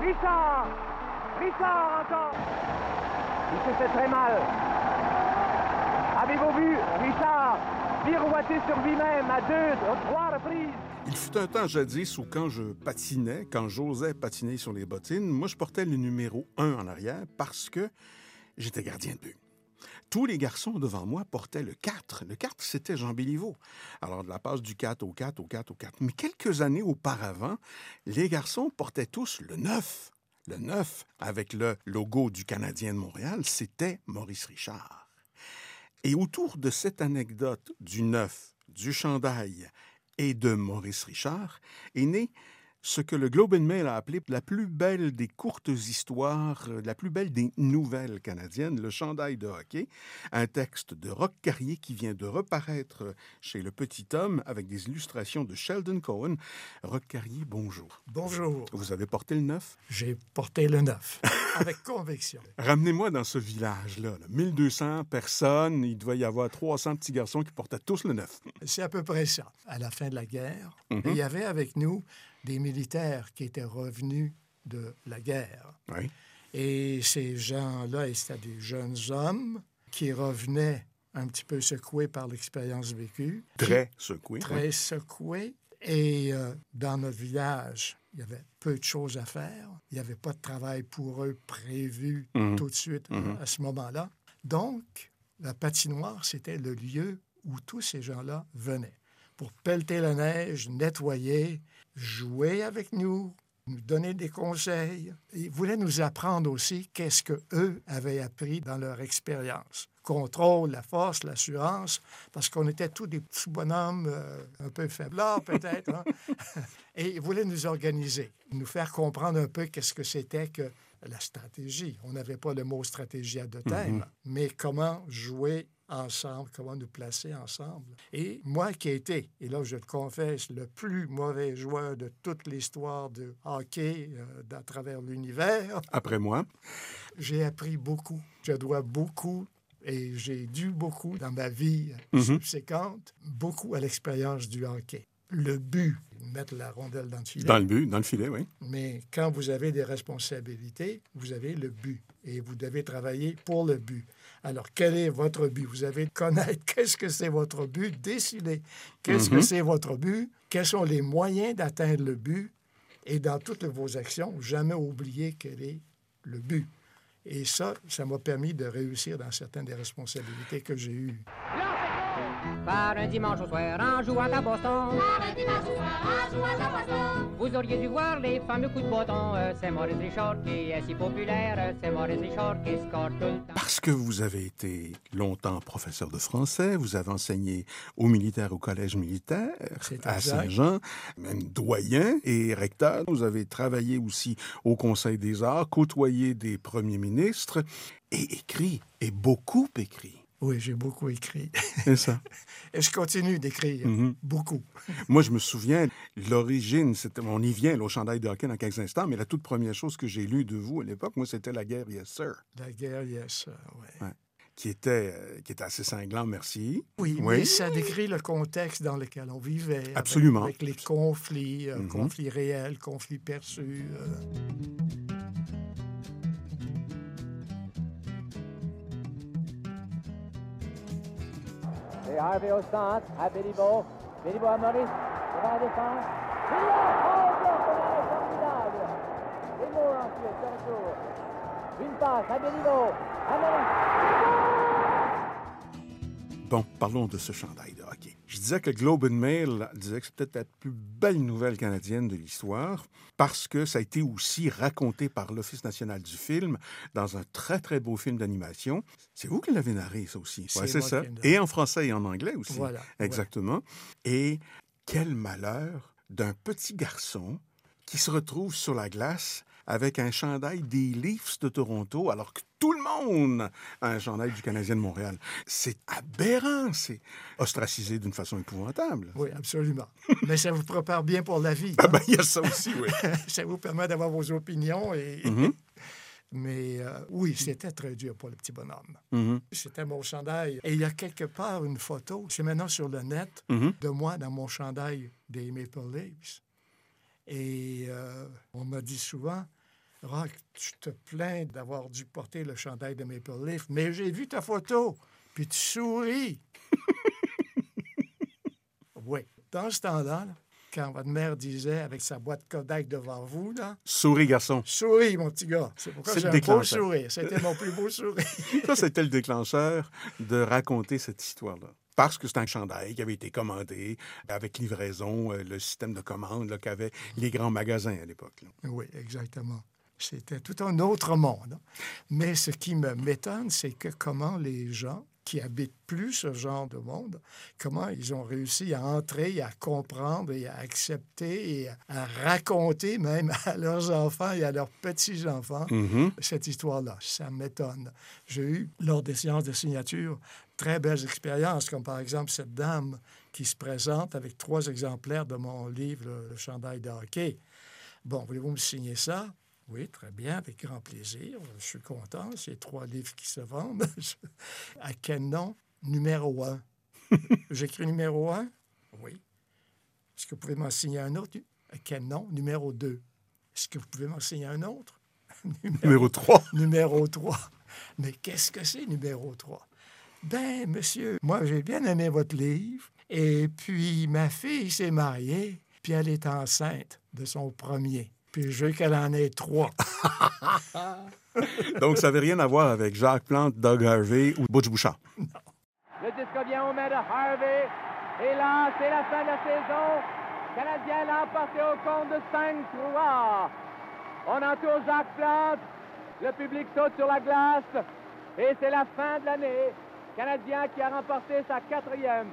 Richard Richard encore Il s'est fait très mal. Avez-vous vu Richard pirouetter sur lui-même à deux, trois reprises? Il fut un temps jadis où quand je patinais, quand j'osais patiner sur les bottines, moi je portais le numéro 1 en arrière parce que j'étais gardien de but. Tous les garçons devant moi portaient le 4. Le 4, c'était Jean Béliveau. Alors, de la passe du 4 au 4 au 4 au 4. Mais quelques années auparavant, les garçons portaient tous le 9. Le 9, avec le logo du Canadien de Montréal, c'était Maurice Richard. Et autour de cette anecdote du 9, du chandail et de Maurice Richard est né ce que le Globe and Mail a appelé la plus belle des courtes histoires, euh, la plus belle des nouvelles canadiennes, le chandail de hockey, un texte de Roch Carrier qui vient de reparaître chez Le Petit Homme avec des illustrations de Sheldon Cohen. Roch Carrier, bonjour. Bonjour. Vous avez porté le neuf? J'ai porté le neuf, avec conviction. Ramenez-moi dans ce village-là, là. 1200 personnes, il devait y avoir 300 petits garçons qui portaient tous le neuf. C'est à peu près ça. À la fin de la guerre, Mhm. il y avait avec nous des militaires qui étaient revenus de la guerre. Oui. Et ces gens-là, c'était des jeunes hommes qui revenaient un petit peu secoués par l'expérience vécue. Très secoué. Très secoués. Et euh, dans notre village, il y avait peu de choses à faire. Il n'y avait pas de travail pour eux prévu Mhm. tout de suite Mhm. à ce moment-là. Donc, la patinoire, c'était le lieu où tous ces gens-là venaient pour pelleter la neige, nettoyer, jouer avec nous, nous donner des conseils. Ils voulaient nous apprendre aussi qu'est-ce que eux avaient appris dans leur expérience. Contrôle, la force, l'assurance, parce qu'on était tous des petits bonhommes euh, un peu faiblards peut-être. hein. Et ils voulaient nous organiser, nous faire comprendre un peu qu'est-ce que c'était que la stratégie. On n'avait pas le mot stratégie à deux thèmes, mais comment jouer ensemble, comment nous placer ensemble. Et moi qui ai été, et là je le confesse, le plus mauvais joueur de toute l'histoire du hockey euh, à travers l'univers, Après moi, j'ai appris beaucoup. Je dois beaucoup et j'ai dû beaucoup dans ma vie Mhm. subséquente, beaucoup à l'expérience du hockey. Le but, mettre la rondelle dans le filet. dans le but, dans le filet, oui. Mais quand vous avez des responsabilités, vous avez le but et vous devez travailler pour le but. Alors, quel est votre but? Vous avez connaître qu'est-ce que c'est votre but, décider qu'est-ce que Mhm. c'est votre but, quels sont les moyens d'atteindre le but et dans toutes vos actions, jamais oublier quel est le but. Et ça, ça m'a permis de réussir dans certaines des responsabilités que j'ai eues. Par un dimanche au soir en jouant à Boston. Vous auriez dû voir les fameux coups de bâton. Euh, C'est Maurice Richard qui est si populaire. Euh, C'est Maurice Richard qui score tout le temps. Que vous avez été longtemps professeur de français, vous avez enseigné aux militaires au collège militaire à. Saint-Jean, même doyen et recteur. Vous avez travaillé aussi au Conseil des arts, côtoyé des premiers ministres et écrit, et beaucoup écrit. Oui, j'ai beaucoup écrit. C'est ça. Et je continue d'écrire Mhm. beaucoup. Moi, je me souviens, l'origine, on y vient, là, au chandail de hockey dans quelques instants, mais la toute première chose que j'ai lue de vous à l'époque, moi, c'était La guerre, yes, sir, La guerre, yes, ouais. Ouais. qui était, euh, qui était assez cinglant, merci. Oui, Oui. mais ça décrit le contexte dans lequel on vivait. Absolument. Avec, les conflits, euh, Mhm. conflits réels, conflits perçus. euh. Et Harvey au centre, à Béliveau. Béliveau à Maurice, devant la défense. Oh, bloc, c'est formidable! Béliveau ensuite, de retour. Une passe à Béliveau, à Maurice. Bon, parlons de ce chandail de hockey. Je disais que Globe and Mail disait que c'est peut-être la plus belle nouvelle canadienne de l'histoire parce que ça a été aussi raconté par l'Office national du film dans un très, très beau film d'animation. C'est vous qui l'avez narré, ça aussi. C'est Ouais, c'est ça. Et en français et en anglais aussi. Voilà. Exactement. Et quel malheur d'un petit garçon qui se retrouve sur la glace avec un chandail des Leafs de Toronto, alors que tout le monde a un chandail du Canadien de Montréal. C'est aberrant, c'est ostracisé d'une façon épouvantable. Oui, absolument. mais ça vous prépare bien pour la vie. Ah ben, il y a ça aussi, oui. ça vous permet d'avoir vos opinions. Et... Mhm. Mais euh, oui, c'était très dur pour le petit bonhomme. Mhm. C'était mon chandail. Et il y a quelque part une photo, c'est maintenant sur le net, Mhm. de moi dans mon chandail des Maple Leafs. Et euh, on m'a dit souvent, Rock, tu te plains d'avoir dû porter le chandail de Maple Leaf, mais j'ai vu ta photo, puis tu souris. oui. Dans ce temps-là, là, quand votre mère disait avec sa boîte Kodak devant vous, là, Souris, garçon. souris, mon petit gars. C'est pourquoi C'est j'ai le un beau sourire. C'était mon plus beau sourire. Ça, c'était le déclencheur de raconter cette histoire-là. Parce que c'est un chandail qui avait été commandé avec livraison, euh, le système de commande qu'avaient les grands magasins à l'époque. Oui, exactement. C'était tout un autre monde. Mais ce qui me m'étonne, c'est que comment les gens qui habitent plus ce genre de monde, comment ils ont réussi à entrer, à comprendre et à accepter et à, raconter même à leurs enfants et à leurs petits-enfants Mhm. cette histoire-là. Ça m'étonne. J'ai eu, lors des séances de signature, très belles expériences, comme par exemple cette dame qui se présente avec trois exemplaires de mon livre, Le, le chandail de hockey. Bon, voulez-vous me signer ça? Oui, très bien, avec grand plaisir. Je suis content. C'est trois livres qui se vendent. à quel nom? Numéro un. J'écris numéro un? Oui. Est-ce que vous pouvez m'en signer un autre? À quel nom? Numéro deux. Est-ce que vous pouvez m'en signer un autre? Numéro 3. numéro 3. Mais qu'est-ce que c'est numéro 3? Ben, monsieur, moi, j'ai bien aimé votre livre. Et puis, ma fille s'est mariée, puis elle est enceinte de son premier. Puis, je veux qu'elle en ait trois. Donc, ça n'avait rien à voir avec Jacques Plante, Doug Harvey ou Butch Bouchard. Le disque vient aux mains de Harvey. Et là, c'est la fin de la saison. Le Canadien l'a emporté au compte de 5-3. On entoure Jacques Plante. Le public saute sur la glace. Et c'est la fin de l'année. Canadien qui a remporté sa quatrième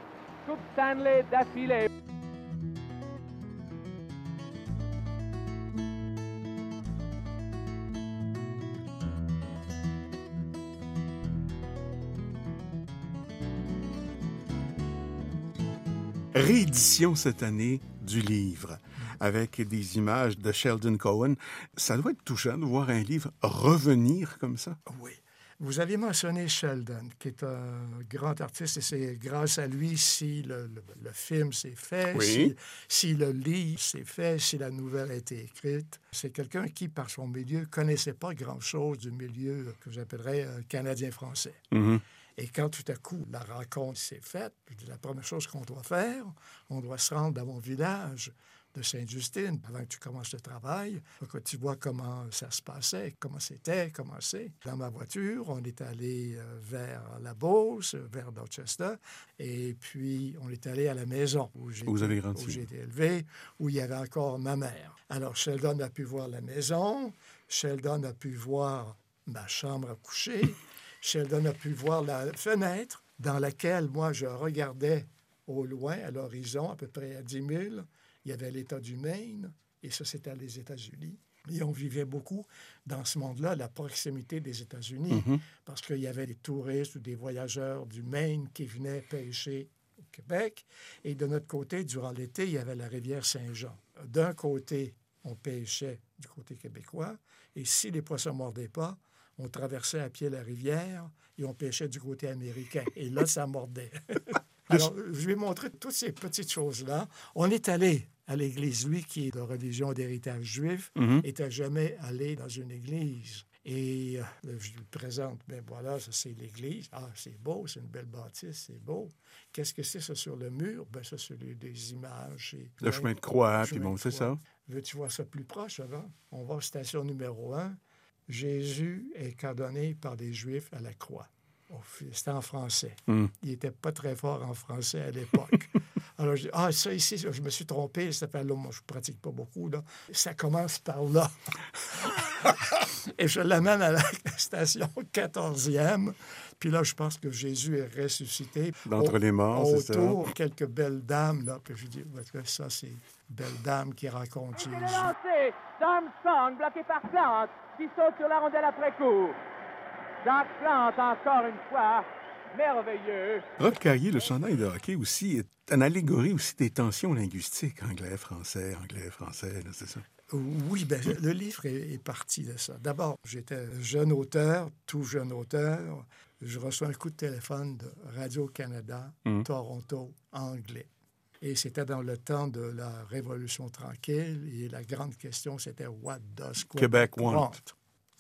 Coupe Stanley d'affilée. Réédition cette année du livre avec des images de Sheldon Cohen. Ça doit être touchant de voir un livre revenir comme ça. Oui. Vous aviez mentionné Sheldon, qui est un grand artiste, et c'est grâce à lui si le, le- le film s'est fait, Oui. si, si le livre s'est fait, si la nouvelle a été écrite. C'est quelqu'un qui, par son milieu, connaissait pas grand-chose du milieu que j'appellerais euh, canadien-français. Mhm. Et quand tout à coup la rencontre s'est faite, la première chose qu'on doit faire, on doit se rendre dans mon village de Sainte-Justine avant que tu commences le travail, pour que tu vois comment ça se passait, comment c'était, comment c'est. Dans ma voiture, on est allé euh, vers la Beauce, vers Dorchester, et puis on est allé à la maison où j'ai Où vous avez grandi. où j'ai été élevé, où il y avait encore ma mère. Alors Sheldon a pu voir la maison, Sheldon a pu voir ma chambre à coucher, Sheldon a pu voir la fenêtre dans laquelle moi je regardais au loin, à l'horizon, à peu près à 10 000. Il y avait l'État du Maine, et ça c'était les États-Unis. Et on vivait beaucoup dans ce monde-là, la proximité des États-Unis, parce qu'il y avait des touristes ou des voyageurs du Maine qui venaient pêcher au Québec. Et de notre côté, durant l'été, il y avait la rivière Saint-Jean. D'un côté, on pêchait du côté québécois, et si les poissons ne mordaient pas, on traversait à pied la rivière et on pêchait du côté américain. Et là, ça mordait. Alors, je vais montrer toutes ces petites choses-là. On est allé à l'église, lui qui est de religion d'héritage juif, Mhm. était jamais allé dans une église. Et euh, je lui présente, ben voilà, ça c'est l'église. Ah, c'est beau, c'est une belle bâtisse, c'est beau. Qu'est-ce que c'est ça sur le mur? Ben ça, c'est des images. et Le plein- chemin de croix, puis bon, c'est ça. Veux-tu voir ça plus proche avant? On va à station numéro un. Jésus est condamné par les Juifs à la croix. C'était en français. Mm. Il n'était pas très fort en français à l'époque. Alors, je dis, ah, ça ici, je me suis trompé, ça fait là, moi, je ne pratique pas beaucoup, là. Ça commence par là. Et je l'amène à la station 14e. Puis là, je pense que Jésus est ressuscité. D'entre les morts, c'est ça. Autour, quelques belles dames, là. Puis je dis, ça, c'est belle dame qui raconte Jésus. Lancé d'Armstrong, bloqué par Plante, qui saute sur la rondelle après coup. Jacques Plante, encore une fois, merveilleux. Rob Carrier, le chandail de hockey aussi, est une allégorie aussi des tensions linguistiques, anglais-français, anglais-français, c'est ça? Oui, ben, le livre est, est parti de ça. D'abord, j'étais jeune auteur, tout jeune auteur. Je reçois un coup de téléphone de Radio-Canada, Mhm. Toronto, anglais. Et c'était dans le temps de la Révolution tranquille. Et la grande question, c'était What does Québec want?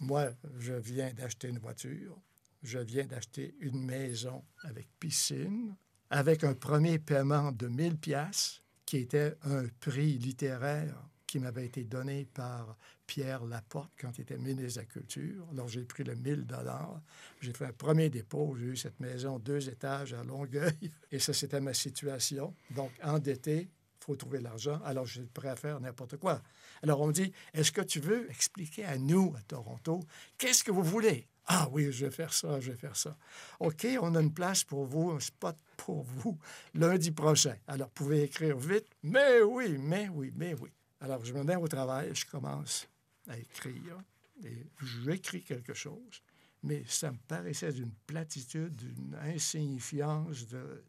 Moi, je viens d'acheter une voiture. Je viens d'acheter une maison avec piscine, avec un premier paiement de 1000 pièces qui était un prix littéraire qui m'avait été donné par Pierre Laporte quand il était ministre de la Culture. Alors, j'ai pris le 1000 dollars. J'ai fait un premier dépôt. J'ai eu cette maison deux étages à Longueuil. Et ça, c'était ma situation. Donc, endetté, il faut trouver l'argent. Alors, je suis prêt à faire n'importe quoi. Alors, on me dit, est-ce que tu veux expliquer à nous, à Toronto, qu'est-ce que vous voulez? Ah oui, je vais faire ça, je vais faire ça. OK, on a une place pour vous, un spot pour vous lundi prochain. Alors, vous pouvez écrire vite. Mais oui, mais oui, mais oui. Alors, je me mets au travail, je commence à écrire. Et j'écris quelque chose. Mais ça me paraissait d'une platitude, d'une insignifiance, de...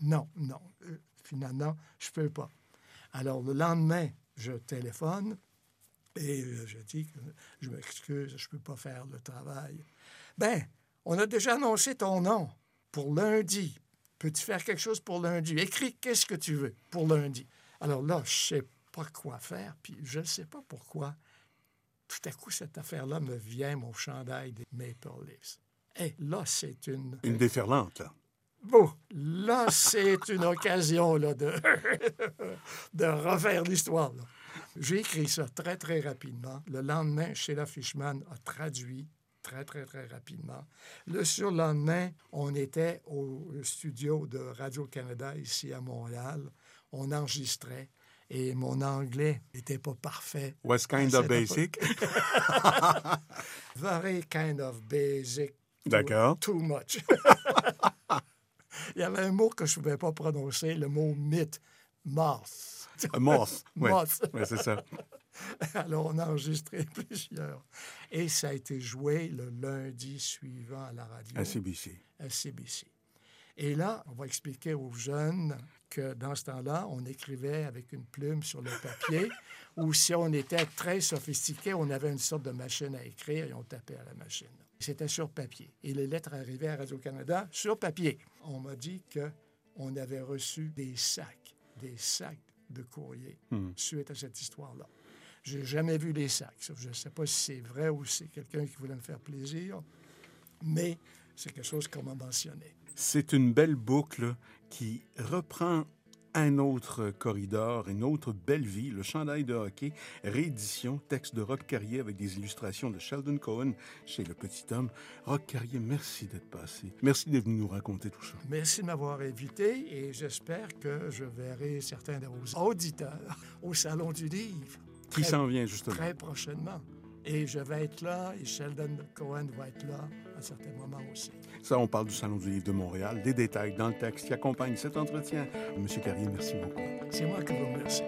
Non, non. Euh, finalement, je ne peux pas. Alors, le lendemain, je téléphone et euh, je dis que je m'excuse, je ne peux pas faire le travail. Ben, on a déjà annoncé ton nom pour lundi. Peux-tu faire quelque chose pour lundi? Écris qu'est-ce que tu veux pour lundi. Alors là, je ne sais pas quoi faire, puis je ne sais pas pourquoi. Tout à coup, cette affaire-là me vient, mon chandail des Maple Leafs. Et là, c'est une... Une déferlante, là. Bon, là, c'est une occasion là, de, de refaire l'histoire. J'ai écrit ça très, très rapidement. Le lendemain, Sheila Fishman a traduit très, très, très rapidement. Le surlendemain, on était au studio de Radio-Canada ici à Montréal. On enregistrait et mon anglais n'était pas parfait. Was kind of basic. Very kind of basic. D'accord. Too much. Il y avait un mot que je ne pouvais pas prononcer, le mot mythe, moth. Moth, oui. Moth. Oui, c'est ça. Alors, on a enregistré plusieurs. Et ça a été joué le lundi suivant à la radio. À CBC. À CBC. Et là, on va expliquer aux jeunes que dans ce temps-là, on écrivait avec une plume sur le papier, ou si on était très sophistiqué, on avait une sorte de machine à écrire et on tapait à la machine. C'était sur papier. Et les lettres arrivaient à Radio-Canada sur papier. On m'a dit qu'on avait reçu des sacs, des sacs de courrier suite à cette histoire-là. J'ai jamais vu les sacs. Je ne sais pas si c'est vrai ou si c'est quelqu'un qui voulait me faire plaisir, mais c'est quelque chose qu'on m'a mentionné. C'est une belle boucle qui reprend un autre corridor, une autre belle vie, le chandail de hockey, réédition, texte de Rock Carrier avec des illustrations de Sheldon Cohen chez Le Petit Homme. Rock Carrier, merci d'être passé. Merci d'être venu nous raconter tout ça. Merci de m'avoir invité et j'espère que je verrai certains de vos auditeurs au Salon du Livre. Qui s'en vient, justement. Très prochainement. Et je vais être là et Sheldon Cohen va être là à certains moments aussi. Ça, on parle du Salon du Livre de Montréal, des détails dans le texte qui accompagne cet entretien. Monsieur Carrier, merci beaucoup. C'est moi qui vous remercie.